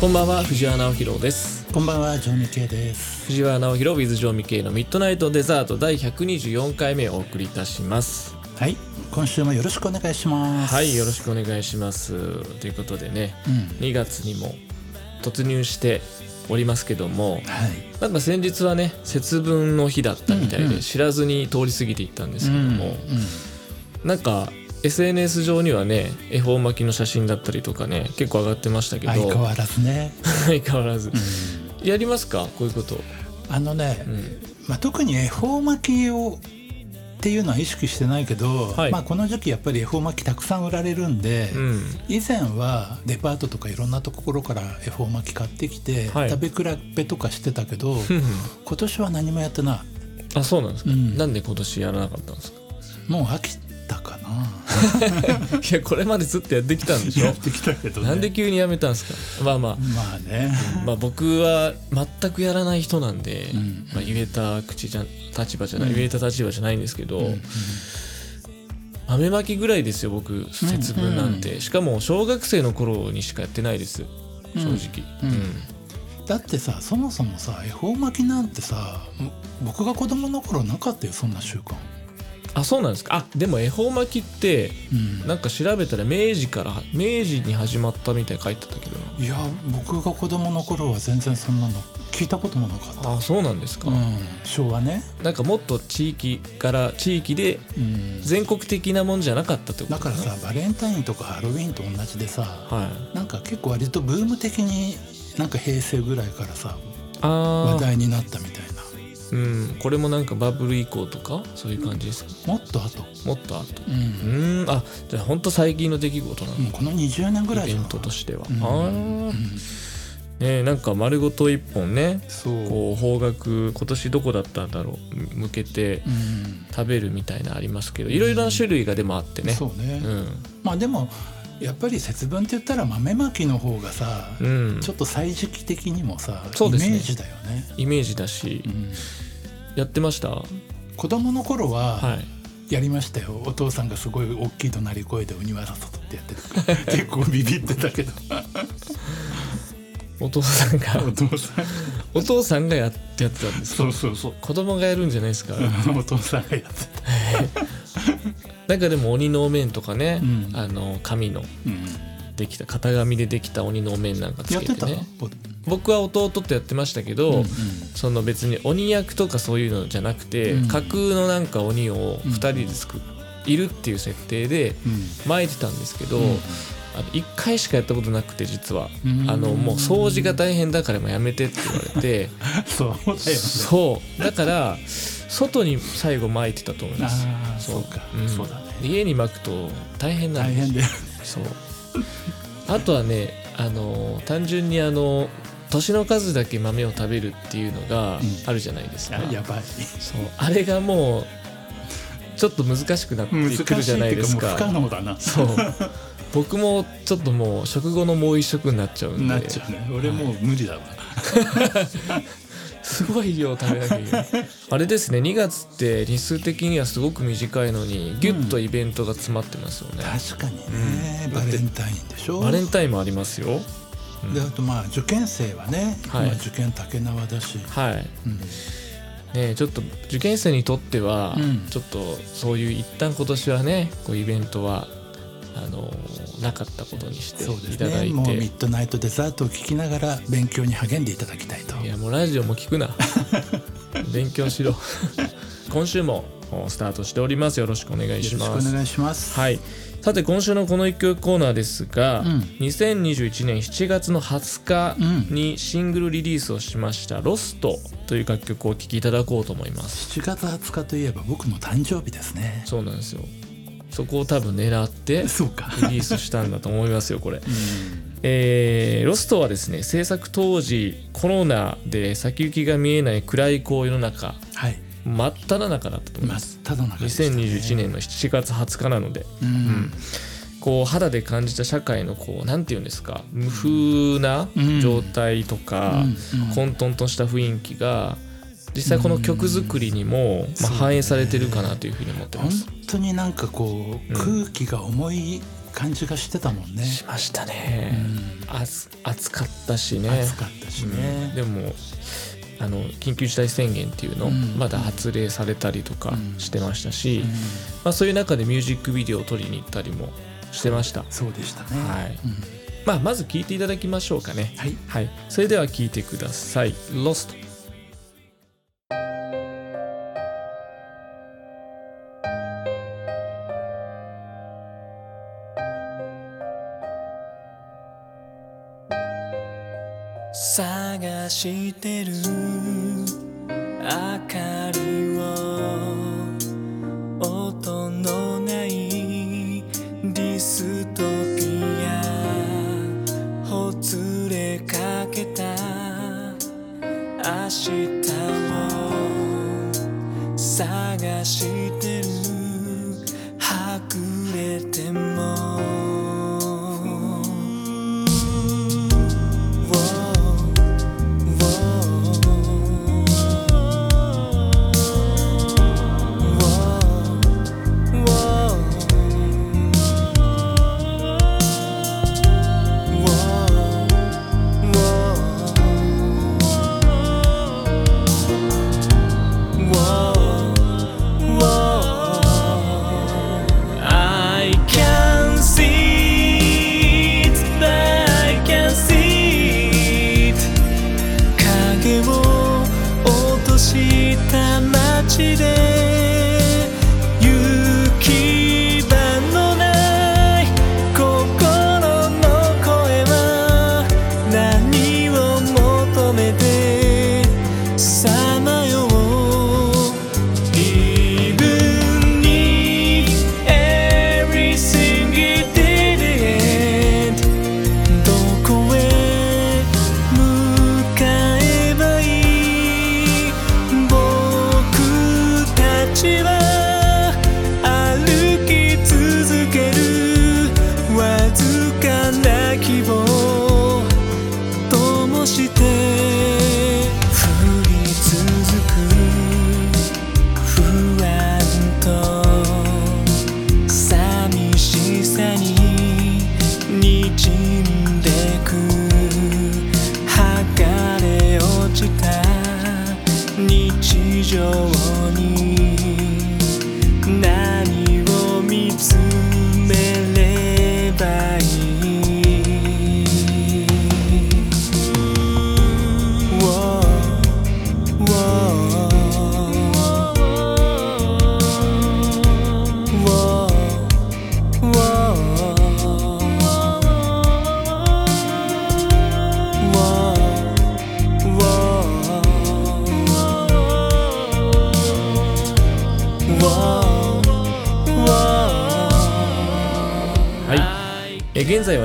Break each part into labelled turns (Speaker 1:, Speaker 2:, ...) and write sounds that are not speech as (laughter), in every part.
Speaker 1: こんばんは藤原直弘です。
Speaker 2: こんばんはジョーミケイです。
Speaker 1: 藤原直弘 with ジョーミケイのミッドナイトデザート第124回目をお送りいたします。
Speaker 2: はい今週もよろしくお願いします。
Speaker 1: はいよろしくお願いします。ということでね、
Speaker 2: うん。
Speaker 1: 2月にも突入しておりますけども
Speaker 2: はい。
Speaker 1: なんか先日はね節分の日だったみたいで、
Speaker 2: うんうん。
Speaker 1: 知らずに通り過ぎていったんですけども、
Speaker 2: うん。
Speaker 1: なんか SNS 上にはね恵方巻きの写真だったりとかね結構上がってましたけど。
Speaker 2: 相変わらずね、(laughs)
Speaker 1: 相変わらず、
Speaker 2: うん。
Speaker 1: やりますか？こういうこと、
Speaker 2: あのね、
Speaker 1: うん、
Speaker 2: まあ、特に恵方巻きをっていうのは意識してないけど、
Speaker 1: はい。
Speaker 2: まあ、この時期やっぱり恵方巻きたくさん売られるんで、
Speaker 1: うん。
Speaker 2: 以前はデパートとかいろんなところから恵方巻き買ってきて、
Speaker 1: はい。
Speaker 2: 食べ比べとかしてたけど今年は何もやってない。
Speaker 1: あそうなんですか、
Speaker 2: うん。
Speaker 1: なんで今年やらなかったんですか？
Speaker 2: もう飽きたかな。(laughs)
Speaker 1: いやこれまでずっとやってきたんでしょ？
Speaker 2: やってきたけどね。
Speaker 1: なんで急にやめたんですか？まあまあ。
Speaker 2: まあね。
Speaker 1: まあ僕は全くやらない人なんで、
Speaker 2: ん。
Speaker 1: まあ、言えた口じゃ立場じゃない、
Speaker 2: うん。
Speaker 1: 言えた立場じゃないんですけど、
Speaker 2: うん。うん
Speaker 1: 豆まきぐらいですよ僕節分なんて、しかも小学生の頃にしかやってないです正直、
Speaker 2: うん。
Speaker 1: うん。
Speaker 2: だってさそもそもさ恵方巻きなんてさも僕が子供の頃なかったよそんな習慣、
Speaker 1: あそうなんですか。あでも恵方巻きって
Speaker 2: うん。
Speaker 1: なんか調べたら明治から明治に始まったみたいに書いてたけど。ない
Speaker 2: や僕が子供の頃は全然そんなの聞いたこともなかった、
Speaker 1: あそうなんですか、
Speaker 2: うん、昭和ね、
Speaker 1: なんかもっと地域から地域で
Speaker 2: うん、
Speaker 1: 全国的なもんじゃなかったってこと
Speaker 2: だからさバレンタインとかハロウィンと同じでさ
Speaker 1: はい。
Speaker 2: なんか結構割とブーム的になんか平成ぐらいからさ
Speaker 1: ああ
Speaker 2: 話題になったみたいな
Speaker 1: うん。これもなんかバブル以降とかそういう感じですか？
Speaker 2: もっと後。
Speaker 1: もっと後。
Speaker 2: う
Speaker 1: うん。あじゃあ本当最近の出来事なの？
Speaker 2: もうこの20年ぐらい
Speaker 1: イベントとしては、
Speaker 2: うん。
Speaker 1: ああ
Speaker 2: うん。
Speaker 1: ねなんか丸ごと一本ね
Speaker 2: そう。
Speaker 1: こう方角今年どこだったんだろう向けて
Speaker 2: うん。
Speaker 1: 食べるみたいなありますけどいろいろな種類がでもあってね。
Speaker 2: そうね、
Speaker 1: うん。
Speaker 2: まあでもやっぱり節分って言ったら豆まきの方がさ、
Speaker 1: うん。
Speaker 2: ちょっと歳時期的にもさ、
Speaker 1: そうですね。
Speaker 2: イメージだよね、
Speaker 1: イメージだし。
Speaker 2: うん。
Speaker 1: やってました？は
Speaker 2: 子供の頃はい。やりましたよ、お父さんがすごい大きい怒鳴り声で鬼は外ってやってた。(laughs) 結構ビビってたけど。(laughs)
Speaker 1: お父さんが。
Speaker 2: お父さん。
Speaker 1: お父さんがやってやってたんです
Speaker 2: そうそうそう。
Speaker 1: 子供がやるんじゃないですか？
Speaker 2: お父さんがやってた (laughs)
Speaker 1: なんかでも鬼のお面とかね、
Speaker 2: うん。
Speaker 1: あの紙の
Speaker 2: うん。
Speaker 1: できた型紙でできた鬼のお面なんかつけてね。僕は弟とやってましたけど、
Speaker 2: うんうん。
Speaker 1: その別に鬼役とかそういうのじゃなくて、
Speaker 2: うん。
Speaker 1: 架空のなんか鬼を2人で作っいるっていう設定で
Speaker 2: うん。
Speaker 1: 巻いてたんですけど、
Speaker 2: うん
Speaker 1: あの1回しかやったことなくて実は、
Speaker 2: うん。
Speaker 1: あのもう掃除が大変だからもうやめてって言われて。(laughs)
Speaker 2: そうだよね。
Speaker 1: そう。だから外に最後巻いてたと思います。
Speaker 2: そう。か、
Speaker 1: ん。
Speaker 2: そうだね。
Speaker 1: 家に巻くと大変なんです
Speaker 2: 大変で
Speaker 1: そう。あとはねあの単純にあの年の数だけ豆を食べるっていうのが
Speaker 2: うん。
Speaker 1: あるじゃないですか、
Speaker 2: あやばい。
Speaker 1: そう。あれがもうちょっと難しくなってくるじゃないですか。
Speaker 2: か不可能だな。
Speaker 1: そう僕もちょっともう食後のもう一食になっちゃうんで。
Speaker 2: なっちゃうね。俺もう無理だわ、
Speaker 1: すごい量食べなきゃいけない。(laughs) あれですね2月って日数的にはすごく短いのにギュッとイベントが詰まってますよね、
Speaker 2: 確かにね、バレンタインでしょ？
Speaker 1: バレンタインもありますよ。
Speaker 2: であとまあ受験生はね、
Speaker 1: はい。
Speaker 2: 今受験竹縄だし、
Speaker 1: はい。
Speaker 2: うん。
Speaker 1: ねちょっと受験生にとっては、
Speaker 2: うん。
Speaker 1: ちょっとそういう一旦今年はねこうイベントはあのなかったことにしていただい
Speaker 2: ねもうミ
Speaker 1: て、
Speaker 2: ッドナイトデザートを聞きながら勉強に励んでいただきたいと。
Speaker 1: いやもうラジオも聞くな。(laughs) 勉強しろ。今週もスタートしております。よろしくお願い
Speaker 2: よろしく
Speaker 1: します
Speaker 2: お願いします。
Speaker 1: はい。さて今週のこの一曲コーナーですが、
Speaker 2: うん。
Speaker 1: 2021年7月の20日にシングルリリースをしました「ロストという楽曲をお聴きいただこうと思います。
Speaker 2: 7月20日といえば僕の誕生日ですね。
Speaker 1: そうなんですよそこを多分狙ってリリースしたんだと思いますよこれ、
Speaker 2: うん。
Speaker 1: えーロストはですね制作当時コロナで先行きが見えない暗いこう世の中
Speaker 2: はい。
Speaker 1: 真っ只中だったと思い
Speaker 2: 真っ
Speaker 1: ます、
Speaker 2: 只中でしたね。
Speaker 1: 2021年の7月20日なので
Speaker 2: うん。
Speaker 1: こう肌で感じた社会のこうなんていうんですか無風な状態とか、
Speaker 2: うん。うん。
Speaker 1: 混沌とした雰囲気が実際この曲作りにも、まあ、反映されてるかなというふうに思ってま
Speaker 2: 本
Speaker 1: す。
Speaker 2: 当になんかこう、
Speaker 1: うん
Speaker 2: 空気が思い感じがしてたもんね。
Speaker 3: しましたね、うん、暑暑かったしね。
Speaker 2: 暑かったしね、
Speaker 3: うん、でもあの緊急事態宣言っていうの、まだ発令されたりとかしてましたし、まあ、そういう中でミュージックビデオを撮りに行ったりもしてました。
Speaker 2: そうでしたね。
Speaker 3: はい、まあ、まず聞いていただきましょうかね。
Speaker 2: はい、
Speaker 3: はい、それでは聞いてください「Lost」探してる。明かりを音のないディストピア。ほつれかけた。明日した街で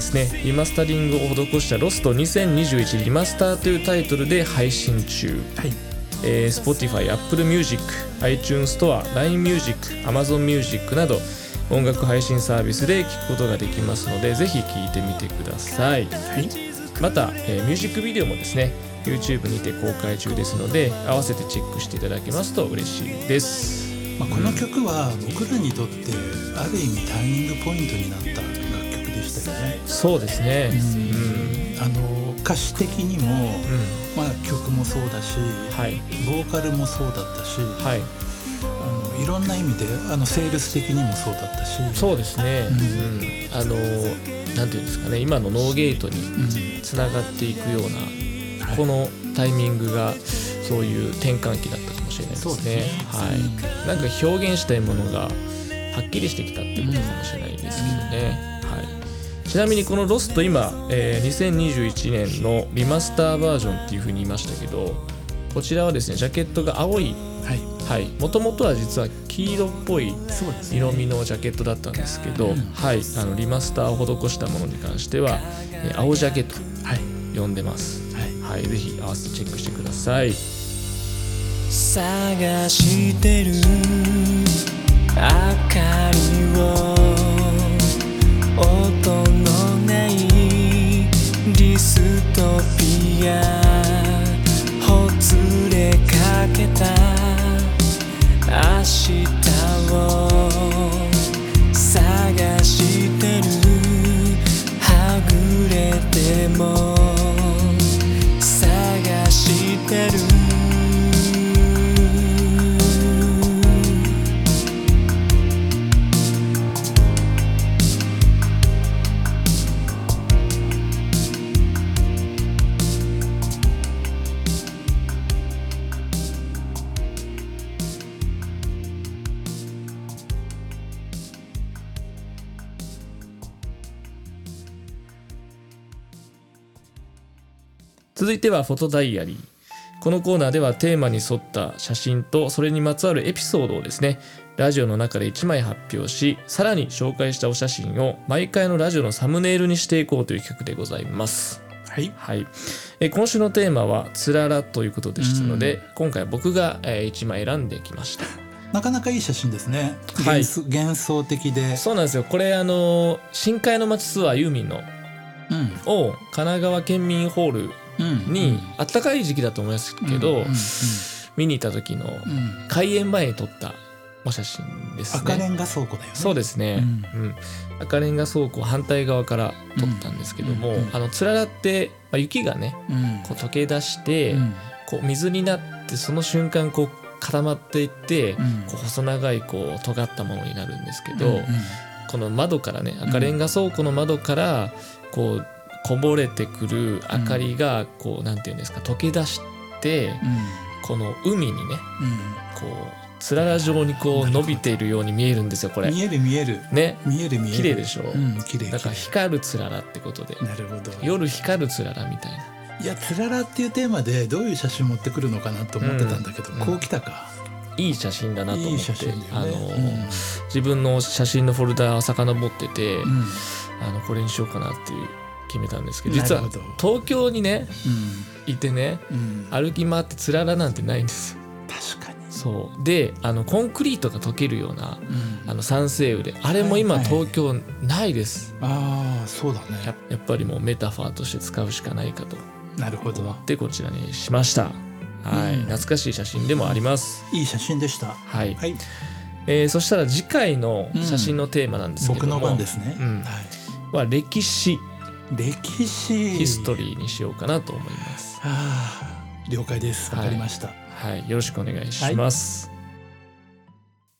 Speaker 3: すねリマスタリングを施した「ロスト2021リマスター」というタイトルで配信中、
Speaker 2: はい。
Speaker 3: えー、Spotify、Apple Music、iTunes Store、LINE Music、Amazon Music など音楽配信サービスで聴くことができますのでぜひ聴いてみてください、
Speaker 2: はい、
Speaker 3: また、えー、ミュージックビデオもですね YouTube にて公開中ですので合わせてチェックしていただけますと嬉しいです、
Speaker 2: まあ、この曲は僕らにとってある意味ターニングポイントになった
Speaker 3: したよねそうですね、
Speaker 2: うん、あの歌詞的にも、まあ、曲もそうだし、
Speaker 3: はい、
Speaker 2: ボーカルもそうだったし、
Speaker 3: はい、
Speaker 2: あのいろんな意味であのセールス的にもそうだったし。
Speaker 3: そうですね、うん、あのなんていうんですかね。今のノーゲートにつながっていくような、このタイミングがそういう転換期だったかもしれないですね。すね。はい、なんか表現したいものがはっきりしてきたってことかもしれないですけどね。ちなみにこの「ロスト今、えー、2021年のリマスターバージョンっていうふうに言いましたけどこちらはですねジャケットが青い。もともとは実は黄色っぽい色味のジャケットだったんですけど、ねはい、あのリマスターを施したものに関しては、えー、青ジャケット呼んでます、はい、はい、ぜひ合わせてチェックしてください。探してる。明かりをストピア。ほつれかけた。明日を
Speaker 1: 続いてはフォトダイアリー。このコーナーではテーマに沿った写真とそれにまつわるエピソードをですねラジオの中で1枚発表しさらに紹介したお写真を毎回のラジオのサムネイルにしていこうという企画でございます。
Speaker 2: はい、
Speaker 1: はい、え今週のテーマは「つらら」ということでしたので、今回僕が、え1枚選んできました。
Speaker 2: なかなかいい写真ですね、はい、幻想的で。
Speaker 1: そうなんですよ。これあの深海の街ツアーユーミンの、うん、を神奈川県民ホールに、あったかい時期だと思いますけど、見に行った時の開園前に撮ったお写真ですね。
Speaker 2: 赤レンガ倉庫だよね。
Speaker 1: そうですね、うん、うん、赤レンガ倉庫反対側から撮ったんですけども、あのつららって、まあ、雪がね、こう溶け出して、こう水になってその瞬間こう固まっていって、こう細長いこう尖ったものになるんですけど、この窓からね赤レンガ倉庫の窓からこうこぼれてくる明かりがこう、うん、なんていうんですか溶け出して、うん、この海にね、こうつらら状にこう伸びているように見えるんですよこれ。
Speaker 2: 見える見える。
Speaker 1: ね。
Speaker 2: 見える見える。
Speaker 1: 綺麗でしょ、う
Speaker 2: ん、綺麗
Speaker 1: だから光るつららってことで。
Speaker 2: なるほど。
Speaker 1: 夜光るつららみたいな。
Speaker 2: いやつららっていうテーマでどういう写真持ってくるのかなと思ってたんだけど、うん、こうきたか、
Speaker 1: いい写真だなと思って、
Speaker 2: ね、あの、う
Speaker 1: ん、自分の写真のフォルダー遡ってて、うん、あのこれにしようかなっていう決めたんですけど実は東京にね、いてね、歩き回ってつららなんてないんです。
Speaker 2: 確かに。
Speaker 1: そう。であのコンクリートが溶けるような、うん、あの酸性雨であれも今東京ないです、
Speaker 2: はいはい、ああそうだね。
Speaker 1: ややっぱりもうメタファーとして使うしかないかと。
Speaker 2: なるほど。
Speaker 1: でこちらにしました。はい、うん、懐かしい写真でもあります。
Speaker 2: いい写真でした。
Speaker 1: はい、はい、えー、そしたら次回の写真のテーマなんですけども、
Speaker 2: 僕の番ですね、うん。
Speaker 1: はい、は歴史
Speaker 2: 歴史
Speaker 1: ヒストリーにしようかなと思いますは
Speaker 2: あ了解ですわかりました、
Speaker 1: はいはい、よろしくお願いします。はい、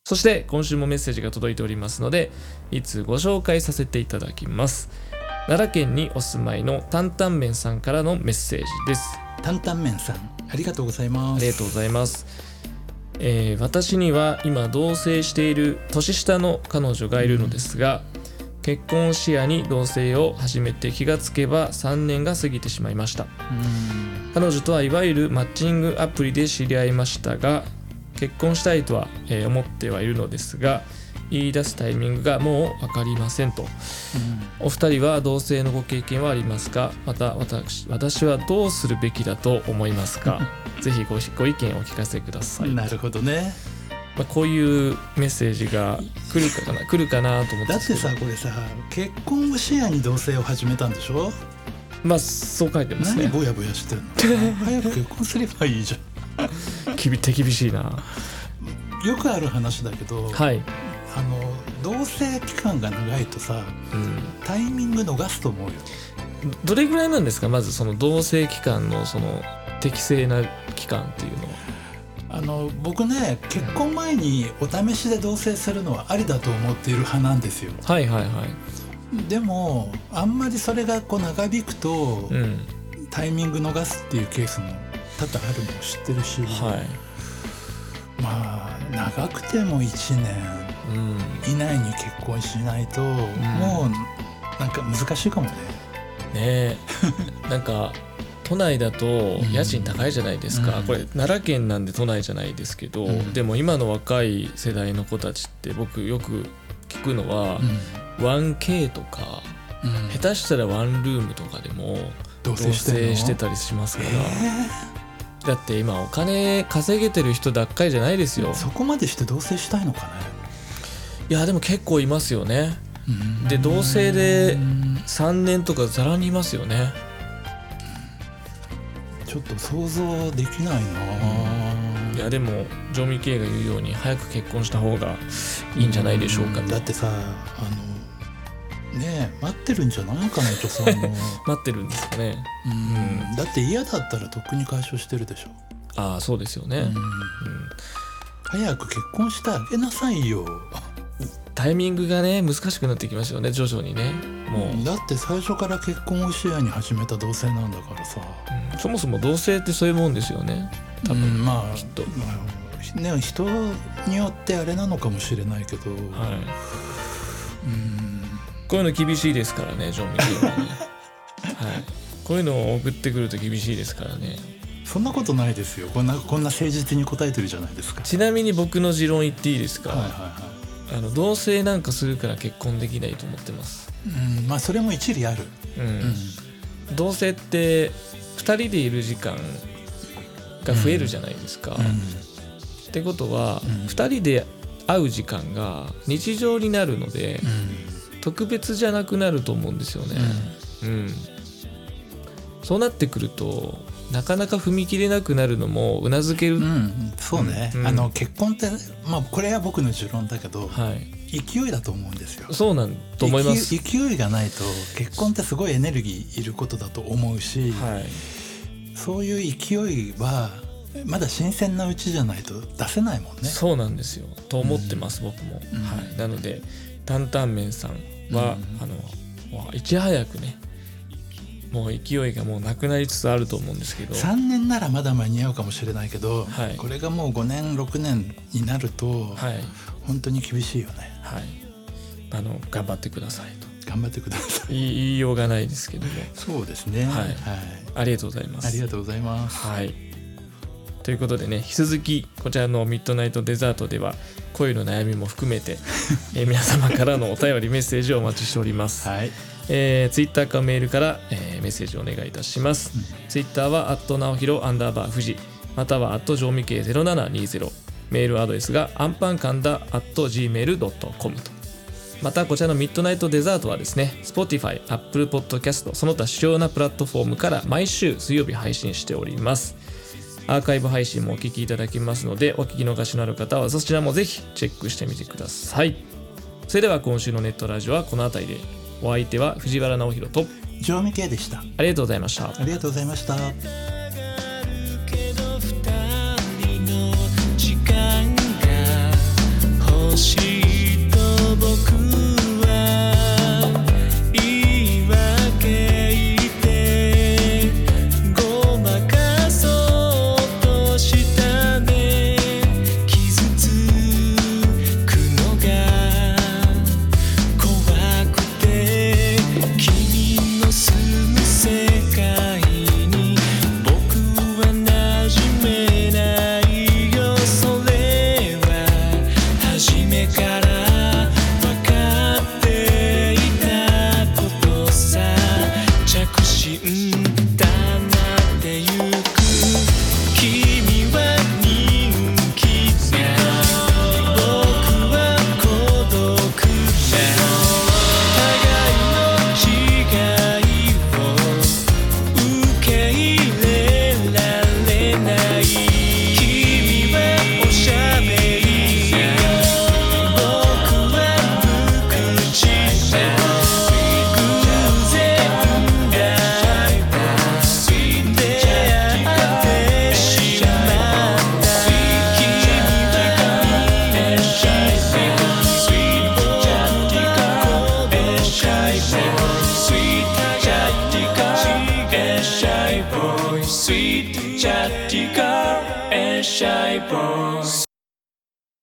Speaker 1: そして今週もメッセージが届いておりますので、いつご紹介させていただきます。奈良県にお住まいの担々麺さんからのメッセージです。
Speaker 2: 担々麺さん、ありがとうございます。
Speaker 1: ありがとうございます。えー、私には今同棲している年下の彼女がいるのですが、うん、結婚を視野に同棲を始めて気がつけば3年が過ぎてしまいました。うん。彼女とはいわゆるマッチングアプリで知り合いましたが結婚したいとは、え思ってはいるのですが言い出すタイミングがもう分かりませんと、うん、お二人は同性のご経験はありますか？また私私はどうするべきだと思いますか？(laughs) ぜひごご意見をお聞かせください。
Speaker 2: なるほどね
Speaker 1: まあ、こういうメッセージが来るかな来るかなと思って。
Speaker 2: だってさこれさ結婚を視野に同棲を始めたんでしょ？
Speaker 1: まあそう書いてますね。
Speaker 2: 何ぼやぼやしてんの？早く結婚すればいいじゃ
Speaker 1: ん。(laughs) 手厳しいな。
Speaker 2: よくある話だけど、
Speaker 1: はい、
Speaker 2: あの同棲期間が長いとさ、うん、タイミング逃すと思うよ。
Speaker 1: どれぐらいなんですか？まずその同棲期間のその適正な期間っていうのは
Speaker 2: あの僕ね結婚前にお試しで同棲するのはありだと思っている派なんですよ。
Speaker 1: はいはいはい。
Speaker 2: でもあんまりそれがこう長引くと、うん、タイミング逃すっていうケースも多々あるのも知ってるし、
Speaker 1: はい、
Speaker 2: まあ長くても1年以内に結婚しないと、うん、もうなんか難しいかもね。
Speaker 1: ねえ (laughs) なんか都内だと家賃高いじゃないですか、うん、これ奈良県なんで都内じゃないですけど、うん、でも今の若い世代の子たちって僕よく聞くのは、1K とか、うん、下手したらワンルームとかでも同棲してたりしますから、だって今お金稼げてる人ばっかりじゃないですよ。
Speaker 2: そこまでして同棲したいのかね？
Speaker 1: いやでも結構いますよね。で同棲で3年とかざらにいますよね
Speaker 2: ちょっと想像できない
Speaker 1: な。いやでも常味系が言うように早く結婚した方がいいんじゃないでしょうか。
Speaker 2: だってさあのね待ってるんじゃないかなとさ (laughs)
Speaker 1: 待ってるんですかね。
Speaker 2: うん、だって嫌だったらとっくに解消してるでしょ。
Speaker 1: ああそうですよね、うん、
Speaker 2: 早く結婚してあげなさいよ
Speaker 1: タイミングがね難しくなってきますよね徐々にね。も
Speaker 2: う。だって最初から結婚を視野に始めた同性なんだからさ、
Speaker 1: うん、そもそも同性ってそういうもんですよね。多分、うん、
Speaker 2: まあきっと、まあ、ね人によってあれなのかもしれないけど、はい、
Speaker 1: うん。こういうの厳しいですからねジョン・ミキはね、(laughs) はい、こういうのを送ってくると厳しいですからね。
Speaker 3: そんなことないですよ。こんなこんな誠実に答えてるじゃないですか。
Speaker 1: ちなみに僕の持論言っていいですか、
Speaker 3: はいはいはい
Speaker 1: あの同棲なんかするから結婚できないと思ってます、
Speaker 3: うんまあそれも一理ある、
Speaker 1: うん。
Speaker 3: うん。
Speaker 1: 同棲って2人でいる時間が増えるじゃないですか、ってことは、
Speaker 3: うん。
Speaker 1: 2人で会う時間が日常になるので、
Speaker 3: うん。
Speaker 1: 特別じゃなくなると思うんですよね、うん。そうなってくるとなかなか踏み切れなくなるのもうなずける、
Speaker 3: うんうんそうね、
Speaker 1: うん
Speaker 3: あの結婚ってまあこれは僕の持論だけど、
Speaker 1: はい。
Speaker 3: 勢いだと思うんですよ。
Speaker 1: そうなんと思います。
Speaker 3: 勢いがないと結婚ってすごいエネルギーいることだと思うし、
Speaker 1: はい。
Speaker 3: そういう勢いはまだ新鮮なうちじゃないと出せないもんね。
Speaker 1: そうなんですよ。と思ってます、僕も、
Speaker 3: うん。
Speaker 1: はい、なので担々麺さんは、
Speaker 3: うん。
Speaker 1: あのいち早くねもう勢いがもうなくなりつつあると思うんですけど。
Speaker 3: 3年ならまだ間に合うかもしれないけど、
Speaker 1: はい。
Speaker 3: これがもう5年6年になると、
Speaker 1: はい。
Speaker 3: 本当に厳しいよね。
Speaker 1: はい。あの頑張ってください
Speaker 3: 頑張ってください。
Speaker 1: と言いようがないですけども。
Speaker 3: そうですね。
Speaker 1: はい。ありがとうございます。
Speaker 3: ありがとうございます。
Speaker 1: はい。ということでね引き続きこちらのミッドナイトデザートでは恋の悩みも含めて、(laughs) えー皆様からのお便りメッセージをお待ちしております。
Speaker 3: はい
Speaker 1: えー、ツイッターかメールから、えーメッセージをお願いいたします。ツイッターは、アット直弘アンダーバー富士、または、アット上味系0720、メールアドレスが、アンパンカンダ、アット gmail.com と。また、こちらのミッドナイトデザートはですね、Spotify、Apple Podcast、その他主要なプラットフォームから毎週水曜日配信しております。アーカイブ配信もお聞きいただけますので、お聞き逃しのある方はそちらもぜひチェックしてみてください。それでは今週のネットラジオはこの辺りで。お相手は藤原直弘と
Speaker 3: 常味系でした
Speaker 1: ありがとうございました。
Speaker 3: ありがとうございました